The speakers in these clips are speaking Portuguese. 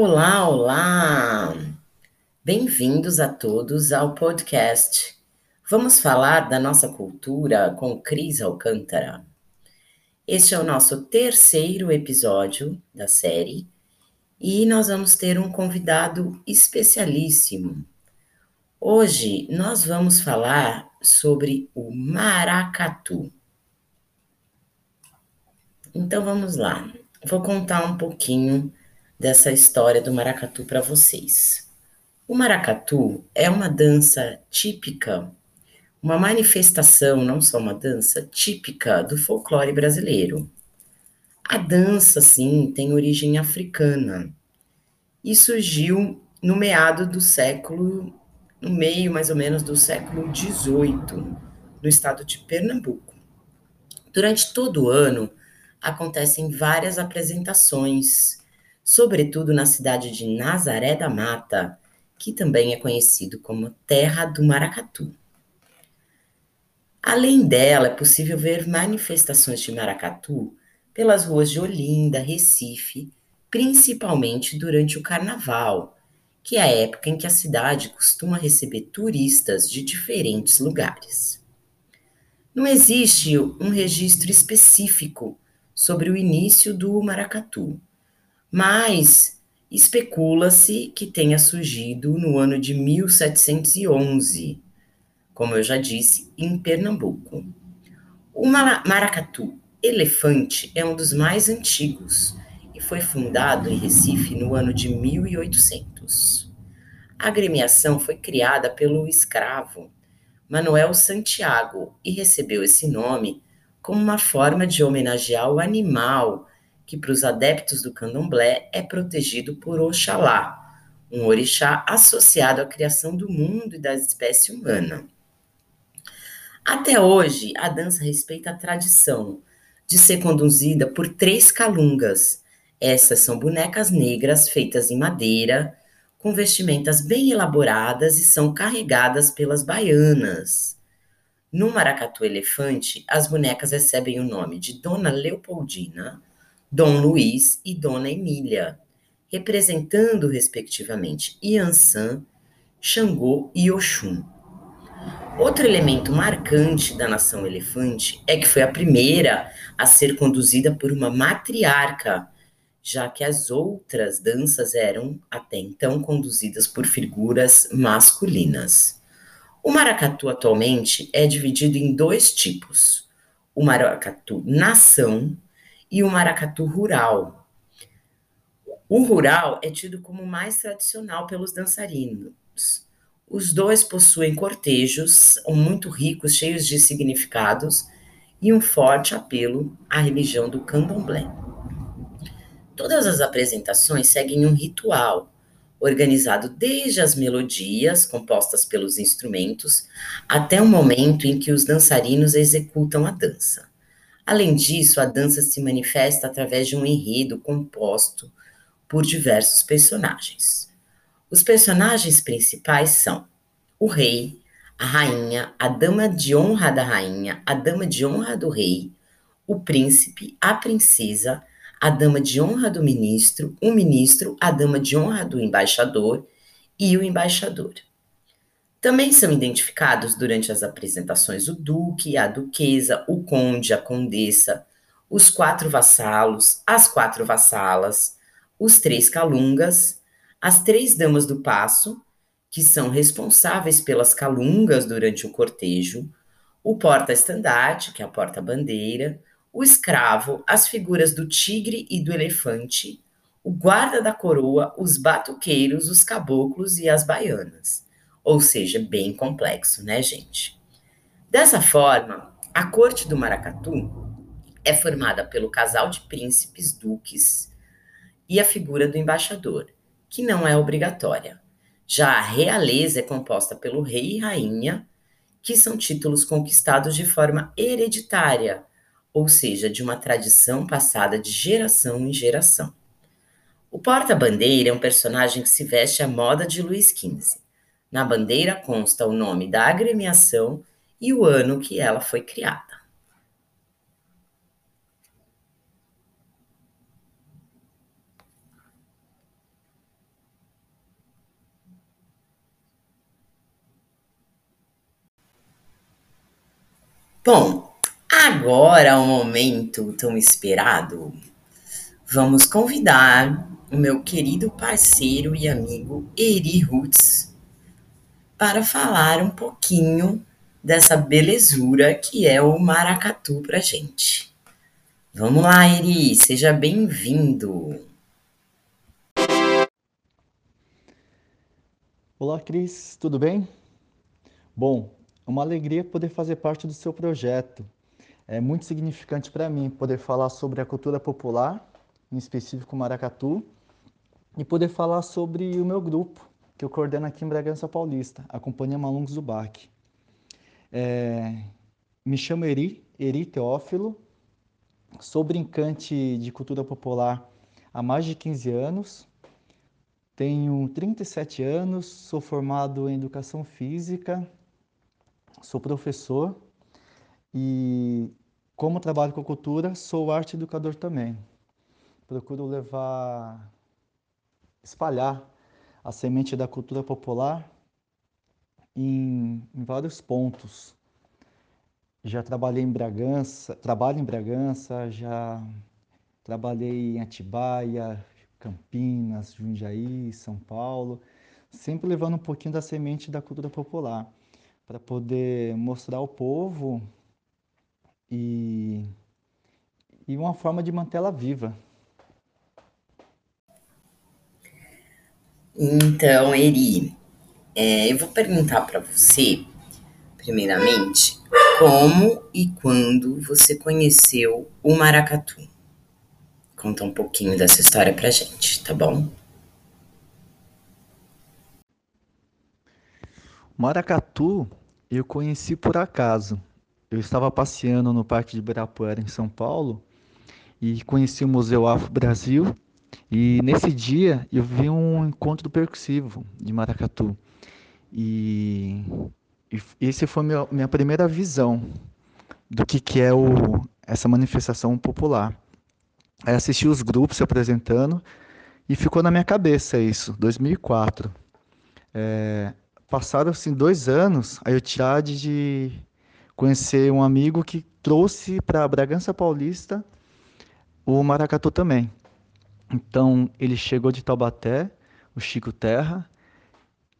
Olá, olá! Bem-vindos a todos ao podcast. Vamos falar da nossa cultura com Cris Alcântara. Este é o nosso terceiro episódio da série e nós vamos ter um convidado especialíssimo. Hoje nós vamos falar sobre o maracatu. Então vamos lá. Vou contar um pouquinho dessa história do maracatu para vocês. O maracatu é uma dança típica, uma manifestação, não só uma dança, típica do folclore brasileiro. A dança, sim, tem origem africana e surgiu no meado do século, no meio mais ou menos do século XVIII, no estado de Pernambuco. Durante todo o ano, acontecem várias apresentações, sobretudo na cidade de Nazaré da Mata, que também é conhecido como Terra do Maracatu. Além dela, é possível ver manifestações de maracatu pelas ruas de Olinda, Recife, principalmente durante o carnaval, que é a época em que a cidade costuma receber turistas de diferentes lugares. Não existe um registro específico sobre o início do maracatu, mas especula-se que tenha surgido no ano de 1711, como eu já disse, em Pernambuco. O maracatu elefante é um dos mais antigos e foi fundado em Recife no ano de 1800. A agremiação foi criada pelo escravo Manuel Santiago e recebeu esse nome como uma forma de homenagear o animal que, para os adeptos do candomblé, é protegido por Oxalá, um orixá associado à criação do mundo e da espécie humana. Até hoje, a dança respeita a tradição de ser conduzida por três calungas. Essas são bonecas negras feitas em madeira, com vestimentas bem elaboradas e são carregadas pelas baianas. No maracatu elefante, as bonecas recebem o nome de Dona Leopoldina, Dom Luiz e Dona Emília, representando, respectivamente, Iansã, Xangô e Oxum. Outro elemento marcante da nação elefante é que foi a primeira a ser conduzida por uma matriarca, já que as outras danças eram até então conduzidas por figuras masculinas. O maracatu atualmente é dividido em dois tipos: o maracatu nação e o maracatu rural. O rural é tido como mais tradicional pelos dançarinos. Os dois possuem cortejos muito ricos, cheios de significados e um forte apelo à religião do candomblé. Todas as apresentações seguem um ritual organizado desde as melodias compostas pelos instrumentos até o momento em que os dançarinos executam a dança. Além disso, a dança se manifesta através de um enredo composto por diversos personagens. Os personagens principais são o rei, a rainha, a dama de honra da rainha, a dama de honra do rei, o príncipe, a princesa, a dama de honra do ministro, o ministro, a dama de honra do embaixador e o embaixador. Também são identificados durante as apresentações o duque, a duquesa, o conde, a condessa, os quatro vassalos, as quatro vassalas, os três calungas, as três damas do passo, que são responsáveis pelas calungas durante o cortejo, o porta-estandarte, que é a porta-bandeira, o escravo, as figuras do tigre e do elefante, o guarda da coroa, os batuqueiros, os caboclos e as baianas. Ou seja, bem complexo, né, gente? Dessa forma, a corte do maracatu é formada pelo casal de príncipes duques e a figura do embaixador, que não é obrigatória. Já a realeza é composta pelo rei e rainha, que são títulos conquistados de forma hereditária ou seja, de uma tradição passada de geração em geração. O porta-bandeira é um personagem que se veste à moda de Luís XV. Na bandeira consta o nome da agremiação e o ano que ela foi criada. Bom, agora é o momento tão esperado. Vamos convidar o meu querido parceiro e amigo Eri Roots para falar um pouquinho dessa belezura que é o maracatu pra gente. Vamos lá, Eri, seja bem-vindo. Olá, Cris, tudo bem? Bom, uma alegria poder fazer parte do seu projeto. É muito significante para mim poder falar sobre a cultura popular, em específico maracatu, e poder falar sobre o meu grupo, que eu coordeno aqui em Bragança Paulista, a Companhia Malungos do Bac. É, me chamo Eri, Eri Teófilo, sou brincante de cultura popular há mais de 15 anos, tenho 37 anos, sou formado em Educação Física sou professor e, como trabalho com cultura, sou arte educador também. Procuro levar, espalhar a semente da cultura popular em, em vários pontos. Já trabalhei em Bragança, trabalho em Bragança, já trabalhei em Atibaia, Campinas, Jundiaí, São Paulo, sempre levando um pouquinho da semente da cultura popular para poder mostrar ao povo e, e uma forma de mantê-la viva. Então, Eri, é, eu vou perguntar para você, primeiramente, como e quando você conheceu o maracatu. Conta um pouquinho dessa história pra gente, tá bom? Maracatu eu conheci por acaso. Eu estava passeando no Parque de Ibirapuera, em São Paulo, e conheci o Museu Afro Brasil. E nesse dia eu vi um encontro percussivo de maracatu. E, e esse foi minha, minha primeira visão do que, que é o, essa manifestação popular. Aí assisti os grupos se apresentando e ficou na minha cabeça isso, 2004. É, passaram assim dois anos, aí eu tive de conhecer um amigo que trouxe para Bragança Paulista o maracatu também. Então ele chegou de Taubaté, o Chico Terra,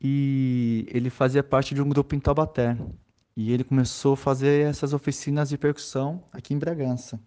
e ele fazia parte de um grupo em Taubaté. E ele começou a fazer essas oficinas de percussão aqui em Bragança.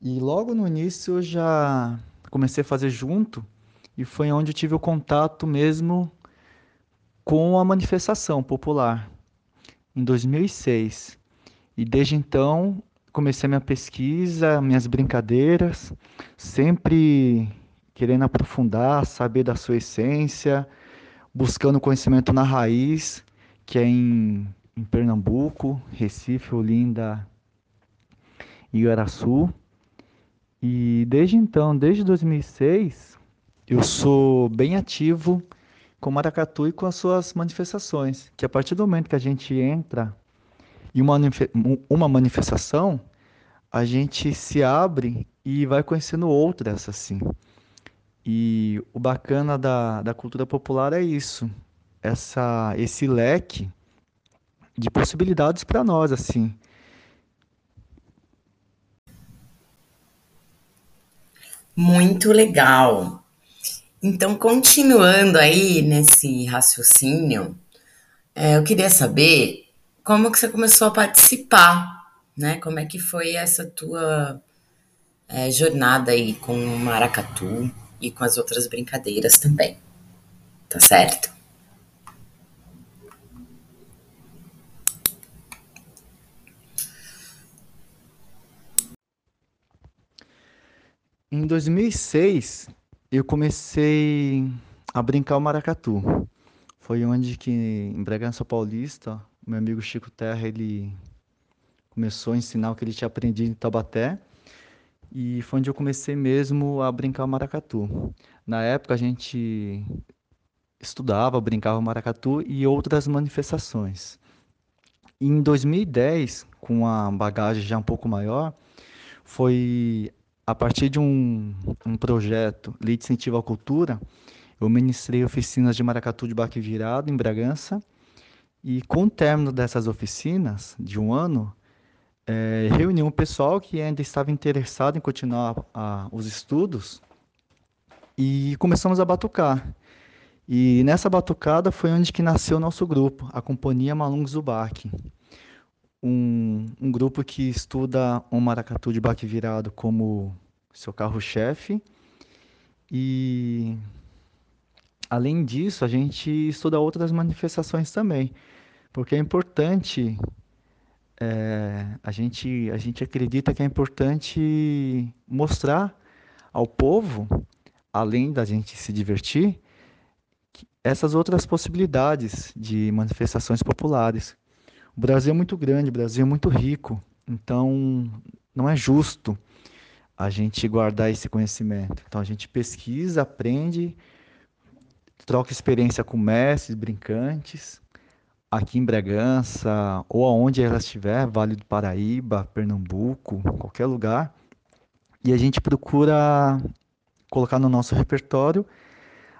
E logo no início eu já comecei a fazer junto, e foi onde eu tive o contato mesmo com a manifestação popular em 2006. E desde então comecei minha pesquisa, minhas brincadeiras, sempre querendo aprofundar, saber da sua essência, buscando conhecimento na raiz, que é em, em Pernambuco, Recife, Olinda e Iaraçu. E desde então, desde 2006, eu sou bem ativo com Maracatu e com as suas manifestações. Que a partir do momento que a gente entra em uma, uma manifestação, a gente se abre e vai conhecendo outras assim. E o bacana da, da cultura popular é isso, essa, esse leque de possibilidades para nós assim. Muito legal. Então, continuando aí nesse raciocínio, é, eu queria saber como que você começou a participar, né? Como é que foi essa tua é, jornada aí com o maracatu e com as outras brincadeiras também, tá certo? Em 2006, eu comecei a brincar o maracatu. Foi onde que em Bragança Paulista, meu amigo Chico Terra, ele começou a ensinar o que ele tinha aprendido em Taubaté. E foi onde eu comecei mesmo a brincar o maracatu. Na época a gente estudava, brincava o maracatu e outras manifestações. E em 2010, com a bagagem já um pouco maior, foi a partir de um, um projeto Lei de Incentivo à Cultura, eu ministrei oficinas de maracatu de baque virado em Bragança. E com o término dessas oficinas, de um ano, é, reuni um pessoal que ainda estava interessado em continuar a, os estudos e começamos a batucar. E nessa batucada foi onde que nasceu nosso grupo, a Companhia Malung Zubac. Um, um grupo que estuda o maracatu de baque virado como seu carro-chefe. E além disso, a gente estuda outras manifestações também, porque é importante, é, a, gente, a gente acredita que é importante mostrar ao povo, além da gente se divertir, essas outras possibilidades de manifestações populares. O Brasil é muito grande, o Brasil é muito rico, então não é justo a gente guardar esse conhecimento. Então a gente pesquisa, aprende, troca experiência com mestres, brincantes, aqui em Bragança ou aonde ela estiver, Vale do Paraíba, Pernambuco, qualquer lugar. E a gente procura colocar no nosso repertório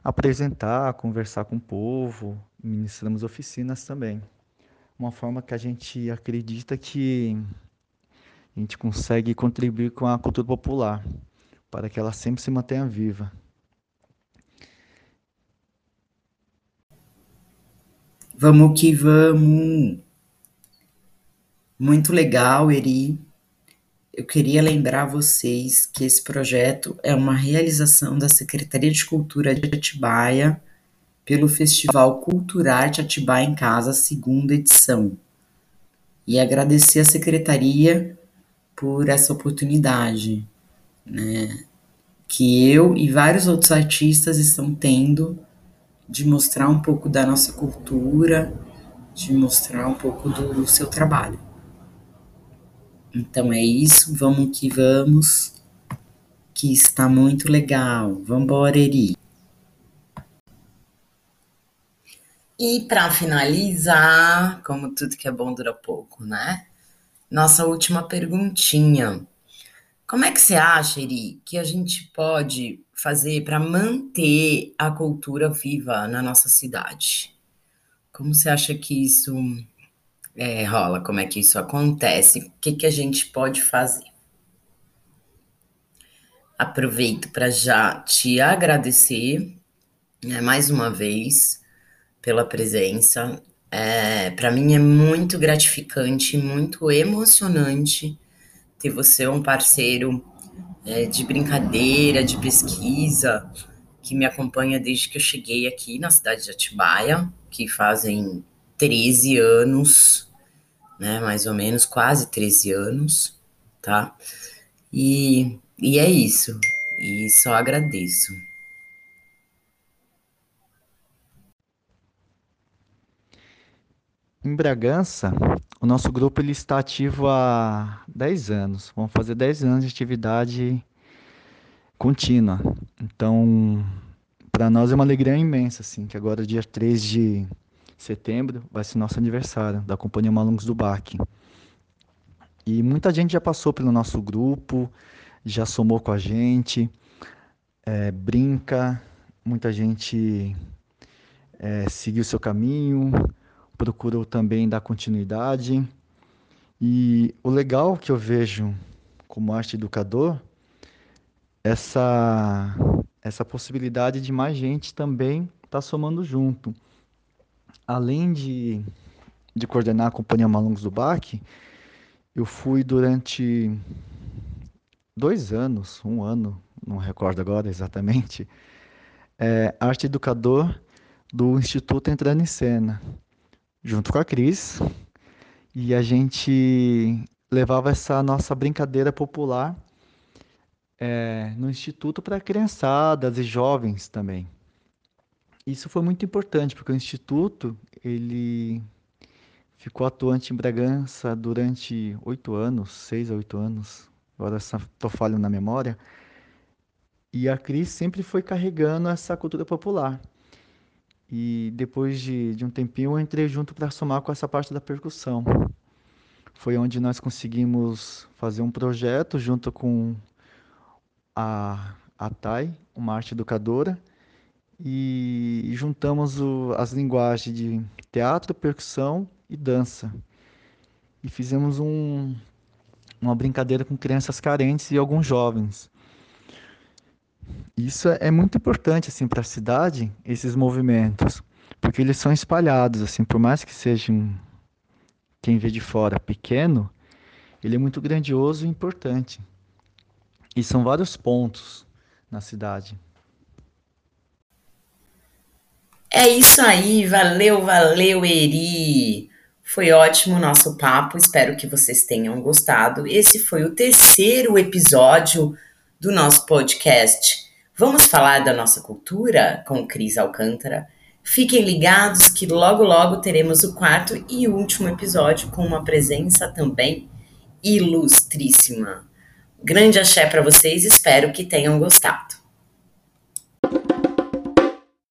apresentar, conversar com o povo, ministramos oficinas também. Uma forma que a gente acredita que a gente consegue contribuir com a cultura popular, para que ela sempre se mantenha viva. Vamos que vamos! Muito legal, Eri. Eu queria lembrar vocês que esse projeto é uma realização da Secretaria de Cultura de Atibaia pelo Festival Culturarte Atibaia em Casa, segunda edição. E agradecer a Secretaria por essa oportunidade, né, que eu e vários outros artistas estão tendo de mostrar um pouco da nossa cultura, de mostrar um pouco do seu trabalho. Então é isso, vamos que vamos, que está muito legal. Vambora, Eri. E para finalizar, como tudo que é bom dura pouco, né? Nossa última perguntinha. Como é que você acha, Eri, que a gente pode fazer para manter a cultura viva na nossa cidade? Como você acha que isso é, rola, como é que isso acontece, o que, que a gente pode fazer. Aproveito para já te agradecer né, mais uma vez pela presença. É, para mim é muito gratificante, muito emocionante ter você um parceiro é, de brincadeira, de pesquisa, que me acompanha desde que eu cheguei aqui na cidade de Atibaia, que fazem 13 anos né? Mais ou menos, quase 13 anos, tá? E, e é isso. E só agradeço. Em Bragança, o nosso grupo ele está ativo há 10 anos. Vamos fazer 10 anos de atividade contínua. Então, para nós é uma alegria imensa, assim, que agora dia 3 de setembro vai ser nosso aniversário da Companhia Malungos do Baque. E muita gente já passou pelo nosso grupo, já somou com a gente, é, brinca, muita gente é, seguiu seu caminho, procurou também dar continuidade. E o legal que eu vejo como arte educador, essa, essa possibilidade de mais gente também estar tá somando junto além de, de coordenar a Companhia Malungos do BAC, eu fui durante dois anos, um ano, não recordo agora exatamente, é, arte educador do Instituto Entrando em Cena, junto com a Cris, e a gente levava essa nossa brincadeira popular é, no Instituto para criançadas e jovens também. Isso foi muito importante, porque o Instituto, ele ficou atuante em Bragança durante oito anos, seis a oito anos, agora estou falhando na memória, e a Cris sempre foi carregando essa cultura popular. E depois de, de um tempinho eu entrei junto para somar com essa parte da percussão. Foi onde nós conseguimos fazer um projeto junto com a, a TAI, uma arte educadora, e juntamos o, as linguagens de teatro, percussão e dança. E fizemos um, uma brincadeira com crianças carentes e alguns jovens. Isso é muito importante assim para a cidade, esses movimentos, porque eles são espalhados assim, por mais que sejam quem vê de fora pequeno, ele é muito grandioso e importante. E são vários pontos na cidade. É isso aí, valeu, valeu, Eri. Foi ótimo o nosso papo, espero que vocês tenham gostado. Esse foi o terceiro episódio do nosso podcast. Vamos falar da nossa cultura com Cris Alcântara. Fiquem ligados que logo logo teremos o quarto e último episódio com uma presença também ilustríssima. Grande axé para vocês, espero que tenham gostado.